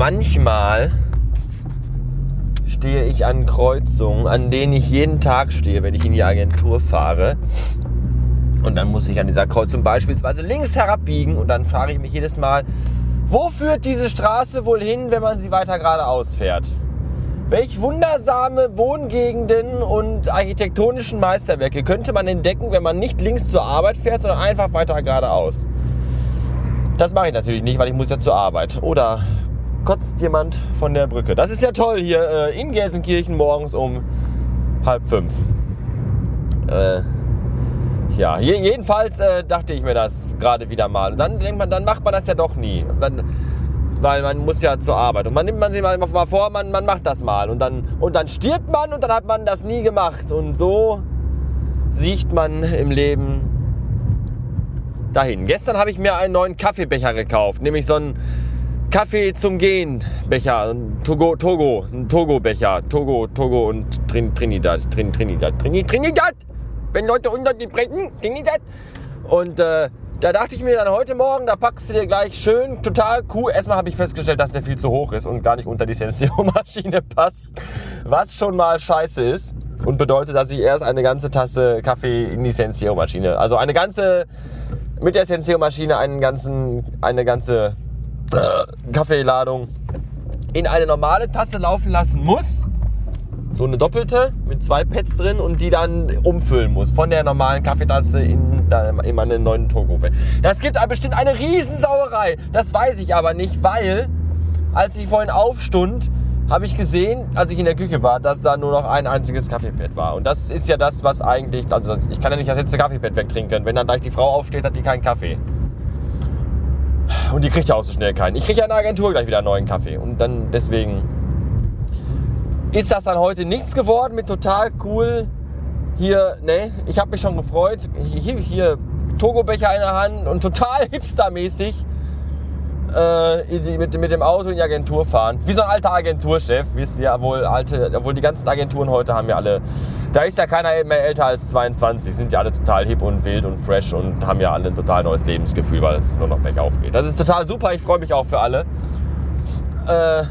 manchmal stehe ich an Kreuzungen, an denen ich jeden Tag stehe, wenn ich in die Agentur fahre. Und dann muss ich an dieser Kreuzung beispielsweise links herabbiegen und dann frage ich mich jedes Mal, wo führt diese Straße wohl hin, wenn man sie weiter geradeaus fährt? Welch wundersame Wohngegenden und architektonischen Meisterwerke könnte man entdecken, wenn man nicht links zur Arbeit fährt, sondern einfach weiter geradeaus? Das mache ich natürlich nicht, weil ich muss ja zur Arbeit. Oder kotzt jemand von der Brücke. Das ist ja toll hier äh, in Gelsenkirchen morgens um halb fünf. Äh, ja, jedenfalls äh, dachte ich mir das gerade wieder mal. Und dann denkt man, dann macht man das ja doch nie. Dann, weil man muss ja zur Arbeit. Und man nimmt man sich mal, mal vor, man, man macht das mal. Und dann, und dann stirbt man und dann hat man das nie gemacht. Und so sieht man im Leben dahin. Gestern habe ich mir einen neuen Kaffeebecher gekauft, nämlich so einen Kaffee zum Gehen Becher, Togo, Togo, ein Togo-Becher, Togo, Togo und Trin, Trinidad, Trin, Trinidad, Trin, Trinidad, wenn Leute unter die brechen, Trinidad. Und äh, da dachte ich mir dann heute Morgen, da packst du dir gleich schön, total cool. Erstmal habe ich festgestellt, dass der viel zu hoch ist und gar nicht unter die Senseo-Maschine passt. Was schon mal scheiße ist und bedeutet, dass ich erst eine ganze Tasse Kaffee in die Senseo-Maschine, also eine ganze, mit der Senseo-Maschine einen ganzen, eine ganze Kaffeeladung in eine normale Tasse laufen lassen muss. So eine doppelte mit zwei Pads drin und die dann umfüllen muss. Von der normalen Kaffeetasse in, in meine neuen Togo. Das gibt bestimmt eine Riesensauerei. Das weiß ich aber nicht, weil als ich vorhin aufstund, habe ich gesehen, als ich in der Küche war, dass da nur noch ein einziges Kaffeepad war. Und das ist ja das, was eigentlich, also ich kann ja nicht das letzte Kaffeepad wegtrinken. Wenn dann gleich die Frau aufsteht, hat die keinen Kaffee. Und die kriegt ja auch so schnell keinen. Ich kriege ja in der Agentur gleich wieder einen neuen Kaffee. Und dann deswegen ist das dann heute nichts geworden mit total cool. Hier, ne, ich habe mich schon gefreut. Hier, hier Togo-Becher in der Hand und total hipstermäßig äh, mit, mit dem Auto in die Agentur fahren. Wie so ein alter Agenturchef, wisst ihr, obwohl, alte, obwohl die ganzen Agenturen heute haben ja alle, da ist ja keiner mehr älter als 22, sind ja alle total hip und wild und fresh und haben ja alle ein total neues Lebensgefühl, weil es nur noch bergauf geht. Das ist total super, ich freue mich auch für alle. Äh,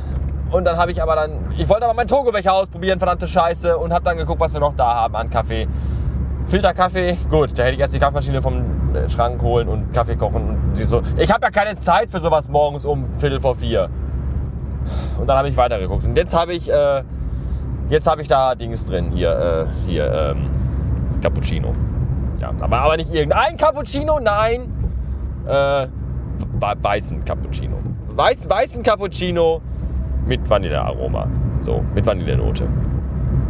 und dann habe ich aber dann, ich wollte aber meinen Togo-Becher ausprobieren, verdammte Scheiße, und habe dann geguckt, was wir noch da haben an Kaffee. Filterkaffee, gut, da hätte ich erst die Kaffeemaschine vom äh, Schrank holen und Kaffee kochen. Und so. Ich habe ja keine Zeit für sowas morgens um Viertel vor vier. Und dann habe ich weitergeguckt. Und jetzt habe ich, äh, jetzt ich da Dings drin, hier, äh, hier, ähm, Cappuccino. Ja, aber, aber nicht irgendein Cappuccino, nein, äh, weißen Cappuccino. Weiß, weißen Cappuccino mit Vanillearoma. So, mit Vanillenote.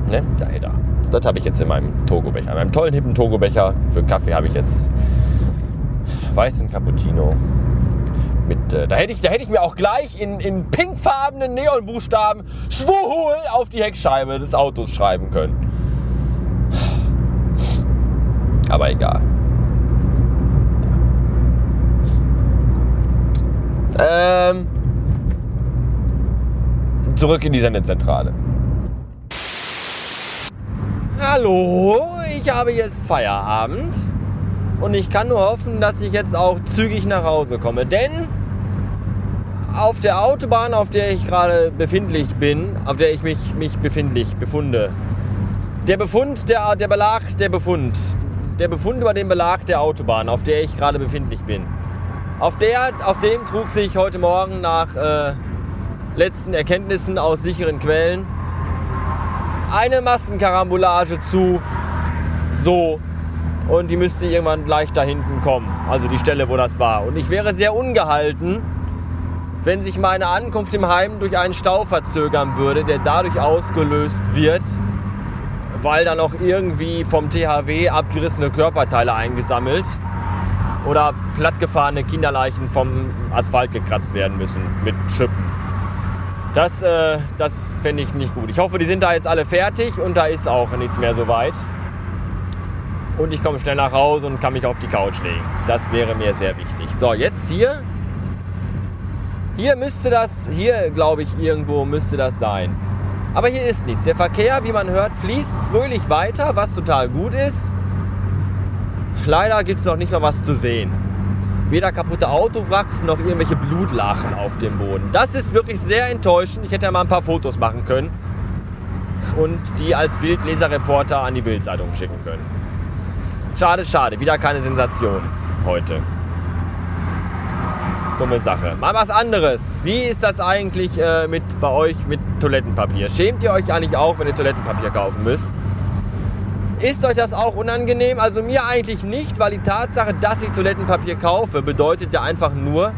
Ne, da, da. Das habe ich jetzt in meinem Togo-Becher. In meinem tollen, hippen Togo-Becher für Kaffee habe ich jetzt weißen Cappuccino. Mit, äh, da, hätte ich, da hätte ich mir auch gleich in, in pinkfarbenen Neonbuchstaben Schwuhul auf die Heckscheibe des Autos schreiben können. Aber egal. Ähm, zurück in die Sendezentrale. Hallo, ich habe jetzt Feierabend und ich kann nur hoffen, dass ich jetzt auch zügig nach Hause komme. Denn auf der Autobahn, auf der ich gerade befindlich bin, auf der ich mich, mich befindlich befunde, der Befund, der, der Belag, der Befund, der Befund über den Belag der Autobahn, auf der ich gerade befindlich bin, auf, der, auf dem trug sich heute Morgen nach äh, letzten Erkenntnissen aus sicheren Quellen eine Massenkarambolage zu. So. Und die müsste irgendwann gleich da hinten kommen. Also die Stelle, wo das war. Und ich wäre sehr ungehalten, wenn sich meine Ankunft im Heim durch einen Stau verzögern würde, der dadurch ausgelöst wird, weil dann auch irgendwie vom THW abgerissene Körperteile eingesammelt oder plattgefahrene Kinderleichen vom Asphalt gekratzt werden müssen mit Schippen. Das, äh, das fände ich nicht gut. Ich hoffe, die sind da jetzt alle fertig und da ist auch nichts mehr so weit. Und ich komme schnell nach Hause und kann mich auf die Couch legen. Das wäre mir sehr wichtig. So, jetzt hier. Hier müsste das, hier glaube ich irgendwo müsste das sein. Aber hier ist nichts. Der Verkehr, wie man hört, fließt fröhlich weiter, was total gut ist. Leider gibt es noch nicht mal was zu sehen. Weder kaputte Autowracks noch irgendwelche Blutlachen auf dem Boden. Das ist wirklich sehr enttäuschend. Ich hätte ja mal ein paar Fotos machen können und die als Bildleserreporter an die Bildzeitung schicken können. Schade, schade. Wieder keine Sensation heute. Dumme Sache. Mal was anderes. Wie ist das eigentlich äh, mit, bei euch mit Toilettenpapier? Schämt ihr euch eigentlich auch, wenn ihr Toilettenpapier kaufen müsst? Ist euch das auch unangenehm? Also mir eigentlich nicht, weil die Tatsache, dass ich Toilettenpapier kaufe, bedeutet ja einfach nur,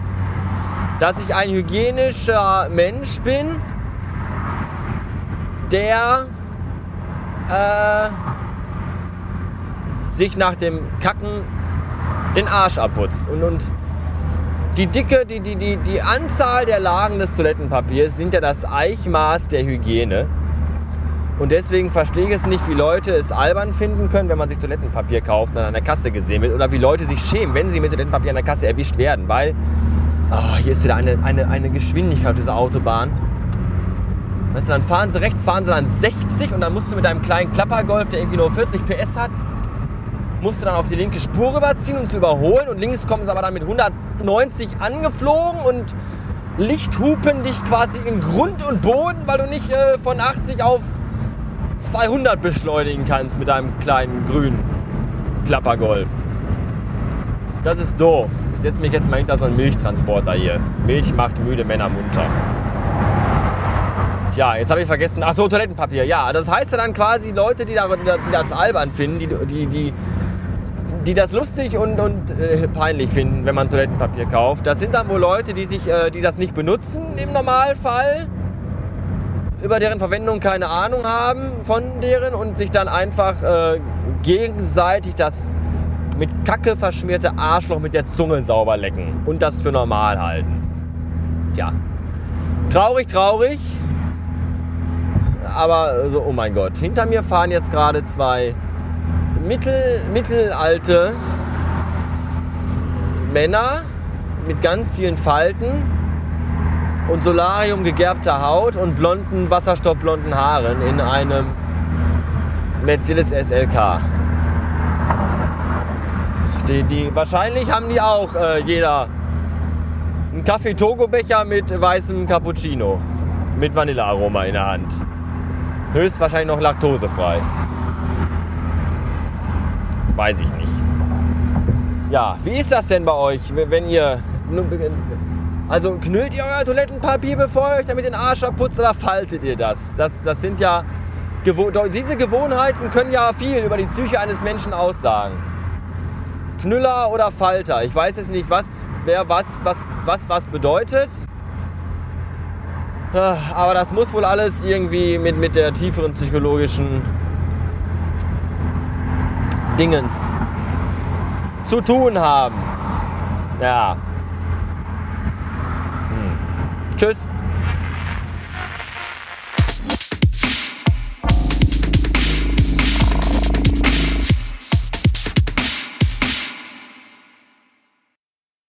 dass ich ein hygienischer Mensch bin, der äh, sich nach dem Kacken den Arsch abputzt. Und, und die Dicke, die, die, die, die Anzahl der Lagen des Toilettenpapiers sind ja das Eichmaß der Hygiene. Und deswegen verstehe ich es nicht, wie Leute es albern finden können, wenn man sich Toilettenpapier kauft und an der Kasse gesehen wird. Oder wie Leute sich schämen, wenn sie mit Toilettenpapier an der Kasse erwischt werden. Weil oh, hier ist wieder eine, eine, eine Geschwindigkeit auf dieser Autobahn. Weißt du, dann fahren sie rechts, fahren sie dann 60 und dann musst du mit deinem kleinen Klappergolf, der irgendwie nur 40 PS hat, musst du dann auf die linke Spur rüberziehen, um zu überholen. Und links kommen sie aber dann mit 190 angeflogen und lichthupen dich quasi in Grund und Boden, weil du nicht äh, von 80 auf 200 beschleunigen kannst mit deinem kleinen grünen Klappergolf. Das ist doof. Ich setze mich jetzt mal hinter so einen Milchtransporter hier. Milch macht müde Männer munter. Ja, jetzt habe ich vergessen. Ach so, Toilettenpapier. Ja, das heißt ja dann quasi Leute, die das albern finden, die, die, die die das lustig und, und äh, peinlich finden, wenn man Toilettenpapier kauft. Das sind dann wohl Leute, die, sich, äh, die das nicht benutzen im Normalfall, über deren Verwendung keine Ahnung haben von deren und sich dann einfach äh, gegenseitig das mit Kacke verschmierte Arschloch mit der Zunge sauber lecken und das für normal halten. Ja. Traurig, traurig. Aber so, oh mein Gott, hinter mir fahren jetzt gerade zwei mittel, mittelalte Männer mit ganz vielen Falten und Solarium gegerbter Haut und blonden, wasserstoffblonden Haaren in einem Mercedes SLK. Die, die, wahrscheinlich haben die auch äh, jeder einen Kaffee-Togo-Becher mit weißem Cappuccino mit Vanillearoma in der Hand. Höchstwahrscheinlich noch laktosefrei. Weiß ich nicht. Ja, wie ist das denn bei euch, wenn ihr. Also knüllt ihr euer Toilettenpapier, bevor ihr euch damit den Arsch abputzt oder faltet ihr das? Das, das sind ja. Diese Gewohnheiten können ja viel über die Psyche eines Menschen aussagen. Knüller oder Falter. Ich weiß jetzt nicht, was, wer was, was, was, was bedeutet. Aber das muss wohl alles irgendwie mit, mit der tieferen psychologischen Dingens zu tun haben. Ja. Tschüss.